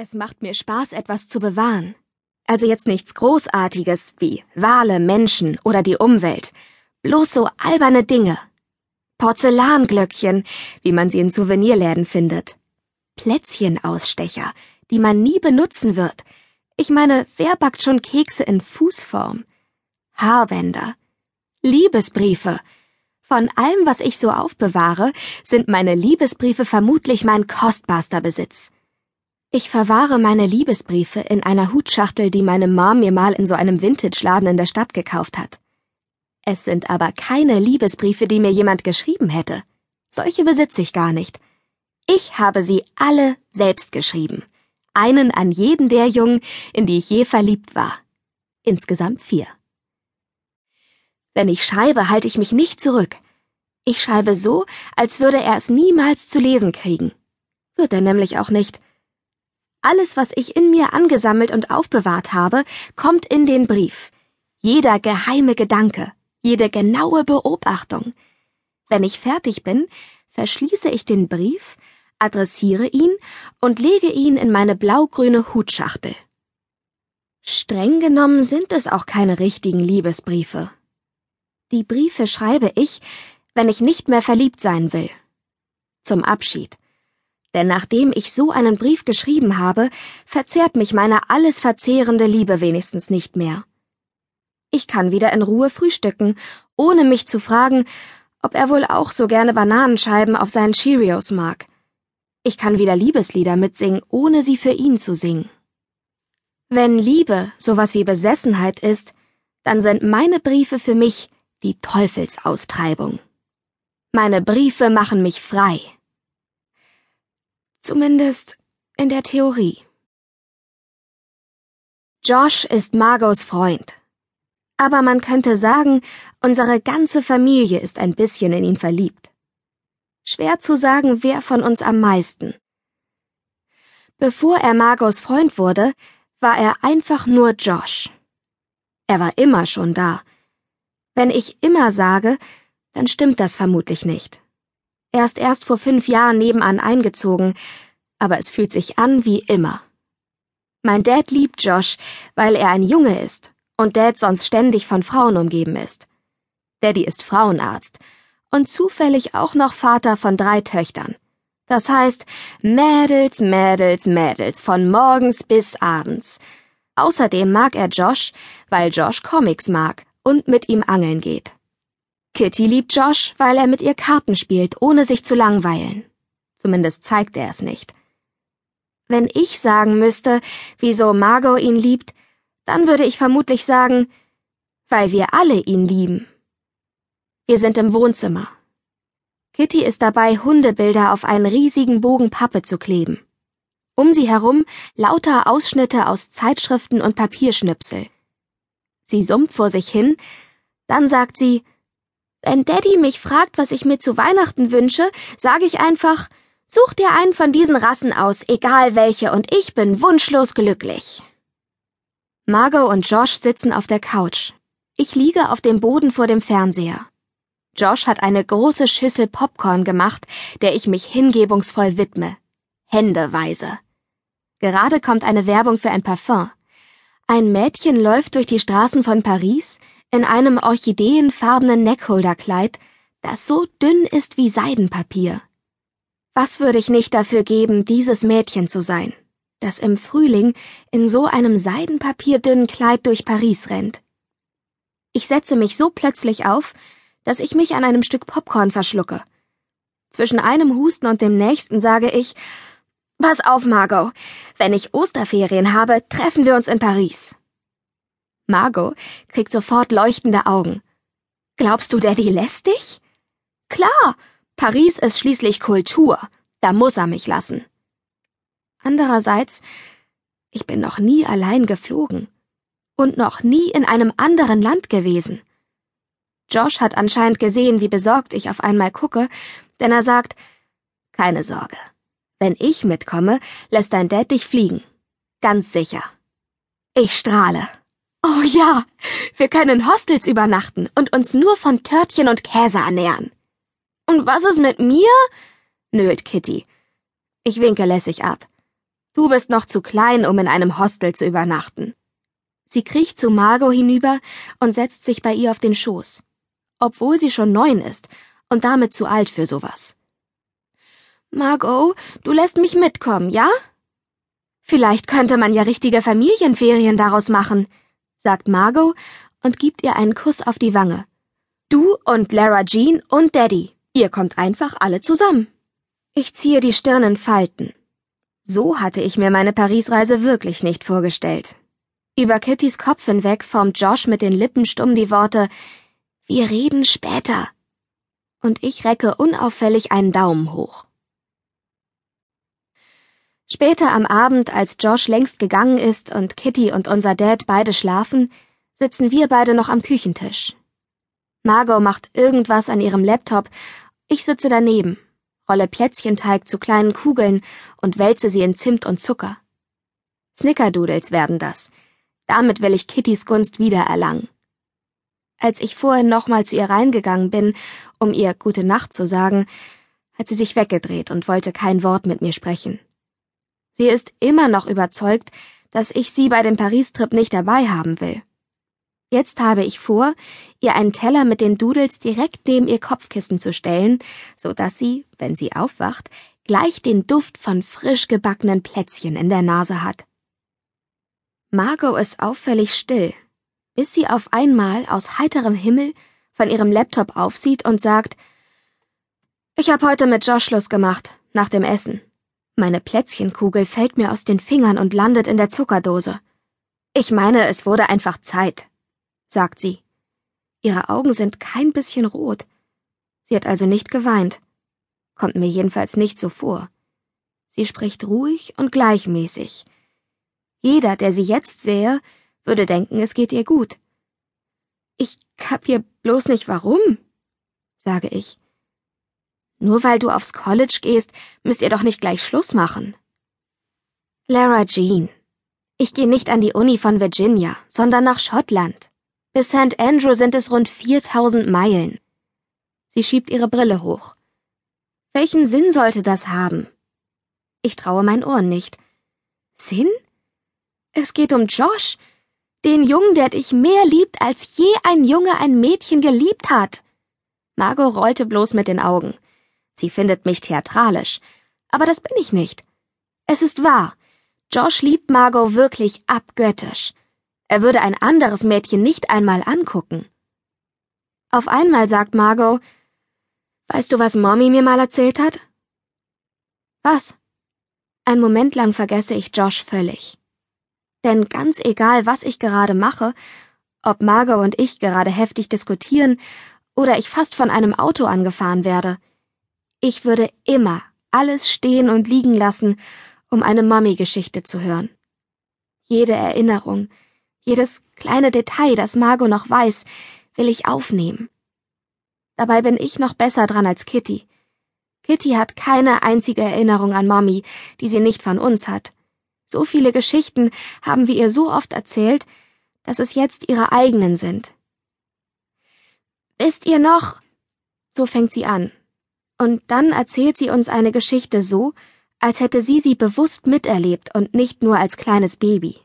Es macht mir Spaß, etwas zu bewahren. Also jetzt nichts Großartiges wie Wale, Menschen oder die Umwelt. Bloß so alberne Dinge. Porzellanglöckchen, wie man sie in Souvenirläden findet. Plätzchenausstecher, die man nie benutzen wird. Ich meine, wer backt schon Kekse in Fußform? Haarbänder. Liebesbriefe. Von allem, was ich so aufbewahre, sind meine Liebesbriefe vermutlich mein kostbarster Besitz. Ich verwahre meine Liebesbriefe in einer Hutschachtel, die meine Mom mir mal in so einem Vintage-Laden in der Stadt gekauft hat. Es sind aber keine Liebesbriefe, die mir jemand geschrieben hätte. Solche besitze ich gar nicht. Ich habe sie alle selbst geschrieben. Einen an jeden der Jungen, in die ich je verliebt war. Insgesamt vier. Wenn ich schreibe, halte ich mich nicht zurück. Ich schreibe so, als würde er es niemals zu lesen kriegen. Wird er nämlich auch nicht. Alles, was ich in mir angesammelt und aufbewahrt habe, kommt in den Brief. Jeder geheime Gedanke, jede genaue Beobachtung. Wenn ich fertig bin, verschließe ich den Brief, adressiere ihn und lege ihn in meine blaugrüne Hutschachtel. Streng genommen sind es auch keine richtigen Liebesbriefe. Die Briefe schreibe ich, wenn ich nicht mehr verliebt sein will. Zum Abschied denn nachdem ich so einen Brief geschrieben habe, verzehrt mich meine alles verzehrende Liebe wenigstens nicht mehr. Ich kann wieder in Ruhe frühstücken, ohne mich zu fragen, ob er wohl auch so gerne Bananenscheiben auf seinen Cheerios mag. Ich kann wieder Liebeslieder mitsingen, ohne sie für ihn zu singen. Wenn Liebe sowas wie Besessenheit ist, dann sind meine Briefe für mich die Teufelsaustreibung. Meine Briefe machen mich frei. Zumindest in der Theorie. Josh ist Margos Freund. Aber man könnte sagen, unsere ganze Familie ist ein bisschen in ihn verliebt. Schwer zu sagen, wer von uns am meisten. Bevor er Margos Freund wurde, war er einfach nur Josh. Er war immer schon da. Wenn ich immer sage, dann stimmt das vermutlich nicht. Er ist erst vor fünf Jahren nebenan eingezogen, aber es fühlt sich an wie immer. Mein Dad liebt Josh, weil er ein Junge ist und Dad sonst ständig von Frauen umgeben ist. Daddy ist Frauenarzt und zufällig auch noch Vater von drei Töchtern. Das heißt, Mädels, Mädels, Mädels, von morgens bis abends. Außerdem mag er Josh, weil Josh Comics mag und mit ihm angeln geht. Kitty liebt Josh, weil er mit ihr Karten spielt, ohne sich zu langweilen. Zumindest zeigt er es nicht. Wenn ich sagen müsste, wieso Margot ihn liebt, dann würde ich vermutlich sagen, weil wir alle ihn lieben. Wir sind im Wohnzimmer. Kitty ist dabei, Hundebilder auf einen riesigen Bogen Pappe zu kleben. Um sie herum lauter Ausschnitte aus Zeitschriften und Papierschnipsel. Sie summt vor sich hin, dann sagt sie, wenn Daddy mich fragt, was ich mir zu Weihnachten wünsche, sage ich einfach, such dir einen von diesen Rassen aus, egal welche, und ich bin wunschlos glücklich. Margot und Josh sitzen auf der Couch. Ich liege auf dem Boden vor dem Fernseher. Josh hat eine große Schüssel Popcorn gemacht, der ich mich hingebungsvoll widme. Händeweise. Gerade kommt eine Werbung für ein Parfum. Ein Mädchen läuft durch die Straßen von Paris, in einem orchideenfarbenen Neckholderkleid, das so dünn ist wie Seidenpapier. Was würde ich nicht dafür geben, dieses Mädchen zu sein, das im Frühling in so einem seidenpapierdünnen Kleid durch Paris rennt? Ich setze mich so plötzlich auf, dass ich mich an einem Stück Popcorn verschlucke. Zwischen einem Husten und dem nächsten sage ich, Pass auf, Margot. Wenn ich Osterferien habe, treffen wir uns in Paris. Margot kriegt sofort leuchtende Augen. Glaubst du, Daddy lässt dich? Klar, Paris ist schließlich Kultur, da muss er mich lassen. Andererseits, ich bin noch nie allein geflogen und noch nie in einem anderen Land gewesen. Josh hat anscheinend gesehen, wie besorgt ich auf einmal gucke, denn er sagt, keine Sorge. Wenn ich mitkomme, lässt dein Dad dich fliegen. Ganz sicher. Ich strahle. Oh ja, wir können in Hostels übernachten und uns nur von Törtchen und Käse ernähren. Und was ist mit mir? nölt Kitty. Ich winke lässig ab. Du bist noch zu klein, um in einem Hostel zu übernachten. Sie kriecht zu Margot hinüber und setzt sich bei ihr auf den Schoß, obwohl sie schon neun ist und damit zu alt für sowas. Margot, du lässt mich mitkommen, ja? Vielleicht könnte man ja richtige Familienferien daraus machen, sagt Margot und gibt ihr einen Kuss auf die Wange. Du und Lara Jean und Daddy, ihr kommt einfach alle zusammen. Ich ziehe die Stirn in Falten. So hatte ich mir meine Parisreise wirklich nicht vorgestellt. Über Kittys Kopf hinweg formt Josh mit den Lippen stumm die Worte Wir reden später. Und ich recke unauffällig einen Daumen hoch. Später am Abend, als Josh längst gegangen ist und Kitty und unser Dad beide schlafen, sitzen wir beide noch am Küchentisch. Margot macht irgendwas an ihrem Laptop, ich sitze daneben, rolle Plätzchenteig zu kleinen Kugeln und wälze sie in Zimt und Zucker. Snickerdoodles werden das. Damit will ich Kittys Gunst wiedererlangen. Als ich vorhin nochmal zu ihr reingegangen bin, um ihr gute Nacht zu sagen, hat sie sich weggedreht und wollte kein Wort mit mir sprechen. Sie ist immer noch überzeugt, dass ich sie bei dem Paris-Trip nicht dabei haben will. Jetzt habe ich vor, ihr einen Teller mit den Doodles direkt neben ihr Kopfkissen zu stellen, so dass sie, wenn sie aufwacht, gleich den Duft von frisch gebackenen Plätzchen in der Nase hat. Margot ist auffällig still, bis sie auf einmal aus heiterem Himmel von ihrem Laptop aufsieht und sagt, ich habe heute mit Josh Schluss gemacht, nach dem Essen. Meine Plätzchenkugel fällt mir aus den Fingern und landet in der Zuckerdose. Ich meine, es wurde einfach Zeit, sagt sie. Ihre Augen sind kein bisschen rot. Sie hat also nicht geweint. Kommt mir jedenfalls nicht so vor. Sie spricht ruhig und gleichmäßig. Jeder, der sie jetzt sähe, würde denken, es geht ihr gut. Ich kapier bloß nicht warum, sage ich. Nur weil du aufs College gehst, müsst ihr doch nicht gleich Schluss machen. Lara Jean. Ich gehe nicht an die Uni von Virginia, sondern nach Schottland. Bis St. Andrew sind es rund 4000 Meilen. Sie schiebt ihre Brille hoch. Welchen Sinn sollte das haben? Ich traue meinen Ohren nicht. Sinn? Es geht um Josh, den Jungen, der dich mehr liebt, als je ein Junge ein Mädchen geliebt hat. Margot rollte bloß mit den Augen. Sie findet mich theatralisch. Aber das bin ich nicht. Es ist wahr. Josh liebt Margot wirklich abgöttisch. Er würde ein anderes Mädchen nicht einmal angucken. Auf einmal sagt Margot, Weißt du, was Mommy mir mal erzählt hat? Was? Ein Moment lang vergesse ich Josh völlig. Denn ganz egal, was ich gerade mache, ob Margot und ich gerade heftig diskutieren oder ich fast von einem Auto angefahren werde, ich würde immer alles stehen und liegen lassen, um eine Mami-Geschichte zu hören. Jede Erinnerung, jedes kleine Detail, das Margot noch weiß, will ich aufnehmen. Dabei bin ich noch besser dran als Kitty. Kitty hat keine einzige Erinnerung an Mami, die sie nicht von uns hat. So viele Geschichten haben wir ihr so oft erzählt, dass es jetzt ihre eigenen sind. Wisst ihr noch? So fängt sie an, und dann erzählt sie uns eine Geschichte so, als hätte sie sie bewusst miterlebt und nicht nur als kleines Baby.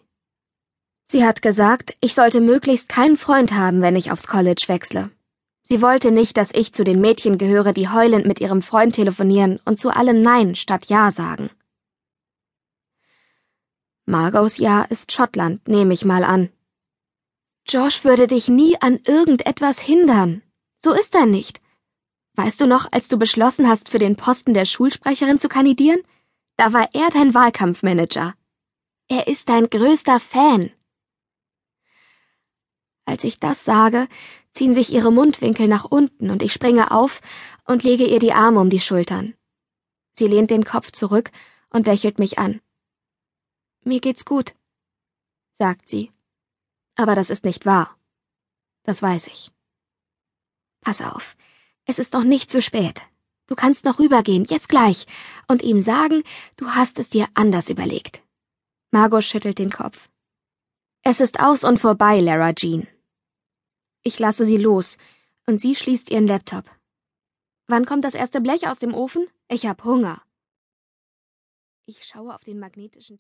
Sie hat gesagt, ich sollte möglichst keinen Freund haben, wenn ich aufs College wechsle. Sie wollte nicht, dass ich zu den Mädchen gehöre, die heulend mit ihrem Freund telefonieren und zu allem Nein statt Ja sagen. Margos Ja ist Schottland, nehme ich mal an. Josh würde dich nie an irgendetwas hindern. So ist er nicht. Weißt du noch, als du beschlossen hast, für den Posten der Schulsprecherin zu kandidieren? Da war er dein Wahlkampfmanager. Er ist dein größter Fan. Als ich das sage, ziehen sich ihre Mundwinkel nach unten und ich springe auf und lege ihr die Arme um die Schultern. Sie lehnt den Kopf zurück und lächelt mich an. Mir geht's gut, sagt sie. Aber das ist nicht wahr. Das weiß ich. Pass auf. Es ist noch nicht zu spät. Du kannst noch rübergehen, jetzt gleich, und ihm sagen, du hast es dir anders überlegt. Margot schüttelt den Kopf. Es ist aus und vorbei, Lara Jean. Ich lasse sie los, und sie schließt ihren Laptop. Wann kommt das erste Blech aus dem Ofen? Ich hab Hunger. Ich schaue auf den magnetischen